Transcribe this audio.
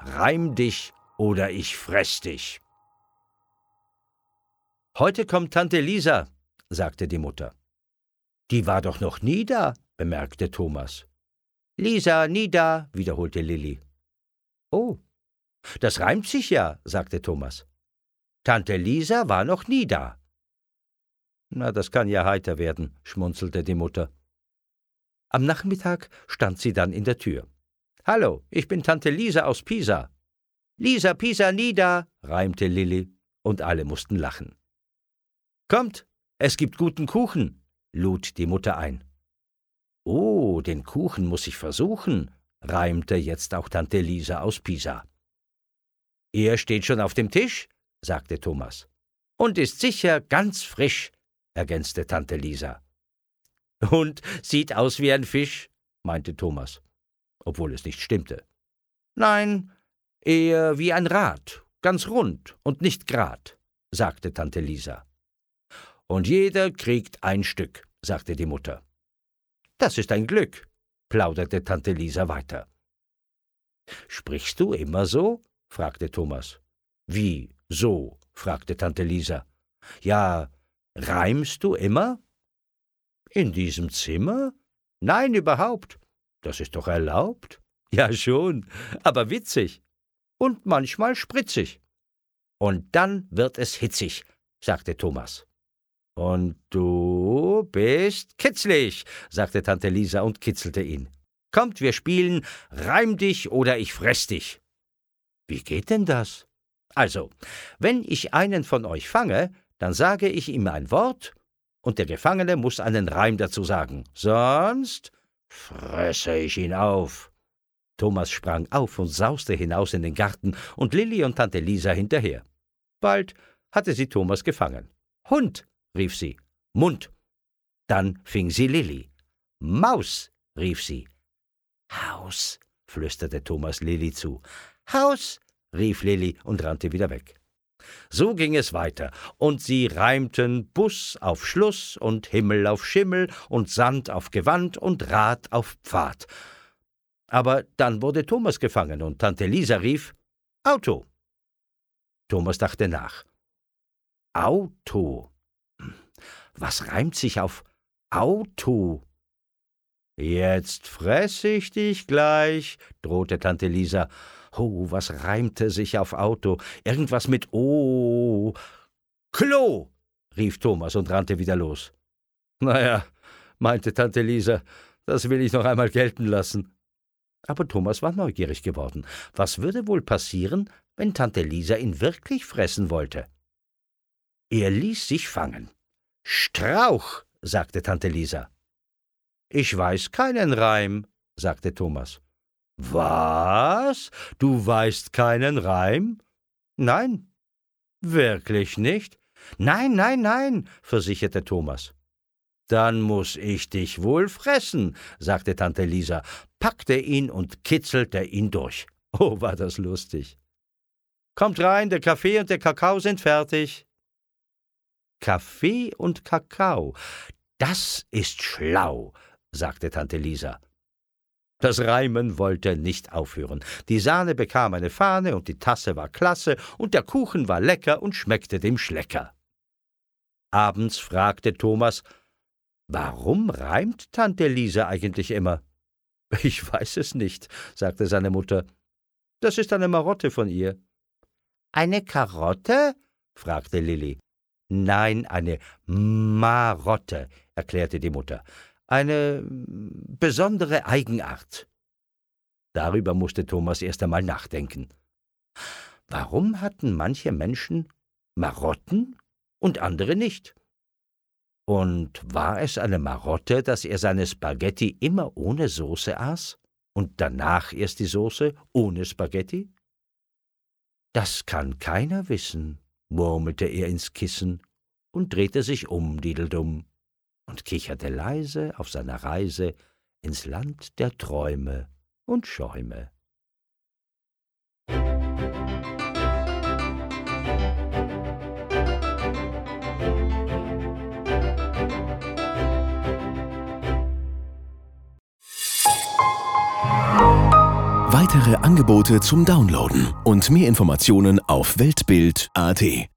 Reim dich oder ich fress dich. Heute kommt Tante Lisa, sagte die Mutter. Die war doch noch nie da, bemerkte Thomas. Lisa, nie da, wiederholte Lilli. Oh, das reimt sich ja, sagte Thomas. Tante Lisa war noch nie da. Na, das kann ja heiter werden, schmunzelte die Mutter. Am Nachmittag stand sie dann in der Tür. Hallo, ich bin Tante Lisa aus Pisa. Lisa Pisa Nida, reimte Lilli, und alle mussten lachen. Kommt, es gibt guten Kuchen, lud die Mutter ein. Oh, den Kuchen muss ich versuchen, reimte jetzt auch Tante Lisa aus Pisa. Er steht schon auf dem Tisch, sagte Thomas. Und ist sicher ganz frisch, ergänzte Tante Lisa. Und sieht aus wie ein Fisch, meinte Thomas, obwohl es nicht stimmte. Nein, eher wie ein Rad, ganz rund und nicht grad, sagte Tante Lisa. Und jeder kriegt ein Stück, sagte die Mutter. Das ist ein Glück, plauderte Tante Lisa weiter. Sprichst du immer so? fragte Thomas. Wie so? fragte Tante Lisa. Ja, reimst du immer? In diesem Zimmer? Nein, überhaupt. Das ist doch erlaubt. Ja schon, aber witzig. Und manchmal spritzig. Und dann wird es hitzig, sagte Thomas. Und du bist kitzlig, sagte Tante Lisa und kitzelte ihn. Kommt, wir spielen Reim dich oder ich fress dich. Wie geht denn das? Also, wenn ich einen von euch fange, dann sage ich ihm ein Wort, und der Gefangene muss einen Reim dazu sagen, sonst fresse ich ihn auf. Thomas sprang auf und sauste hinaus in den Garten und Lilli und Tante Lisa hinterher. Bald hatte sie Thomas gefangen. Hund, rief sie. Mund. Dann fing sie Lilli. Maus, rief sie. Haus, flüsterte Thomas Lilli zu. Haus, rief Lilli und rannte wieder weg. So ging es weiter, und sie reimten Bus auf Schluss und Himmel auf Schimmel und Sand auf Gewand und Rad auf Pfad. Aber dann wurde Thomas gefangen, und Tante Lisa rief Auto. Thomas dachte nach. Auto. Was reimt sich auf Auto? Jetzt fress ich dich gleich, drohte Tante Lisa. Oh, was reimte sich auf Auto? Irgendwas mit O. Klo, rief Thomas und rannte wieder los. Na ja, meinte Tante Lisa, das will ich noch einmal gelten lassen. Aber Thomas war neugierig geworden. Was würde wohl passieren, wenn Tante Lisa ihn wirklich fressen wollte? Er ließ sich fangen. Strauch, sagte Tante Lisa. Ich weiß keinen Reim, sagte Thomas. Was? Du weißt keinen Reim? Nein. Wirklich nicht? Nein, nein, nein, versicherte Thomas. Dann muss ich dich wohl fressen, sagte Tante Lisa, packte ihn und kitzelte ihn durch. Oh, war das lustig. Kommt rein, der Kaffee und der Kakao sind fertig. Kaffee und Kakao, das ist schlau, sagte Tante Lisa. Das Reimen wollte nicht aufhören. Die Sahne bekam eine Fahne und die Tasse war klasse und der Kuchen war lecker und schmeckte dem Schlecker. Abends fragte Thomas, warum reimt Tante Lisa eigentlich immer? Ich weiß es nicht, sagte seine Mutter. Das ist eine Marotte von ihr. Eine Karotte? fragte Lilli. Nein, eine Marotte, erklärte die Mutter eine besondere Eigenart. Darüber musste Thomas erst einmal nachdenken. Warum hatten manche Menschen Marotten und andere nicht? Und war es eine Marotte, dass er seine Spaghetti immer ohne Soße aß und danach erst die Soße ohne Spaghetti? Das kann keiner wissen, murmelte er ins Kissen und drehte sich um, Dideldum und kicherte leise auf seiner Reise ins Land der Träume und Schäume. Weitere Angebote zum Downloaden und mehr Informationen auf Weltbild.at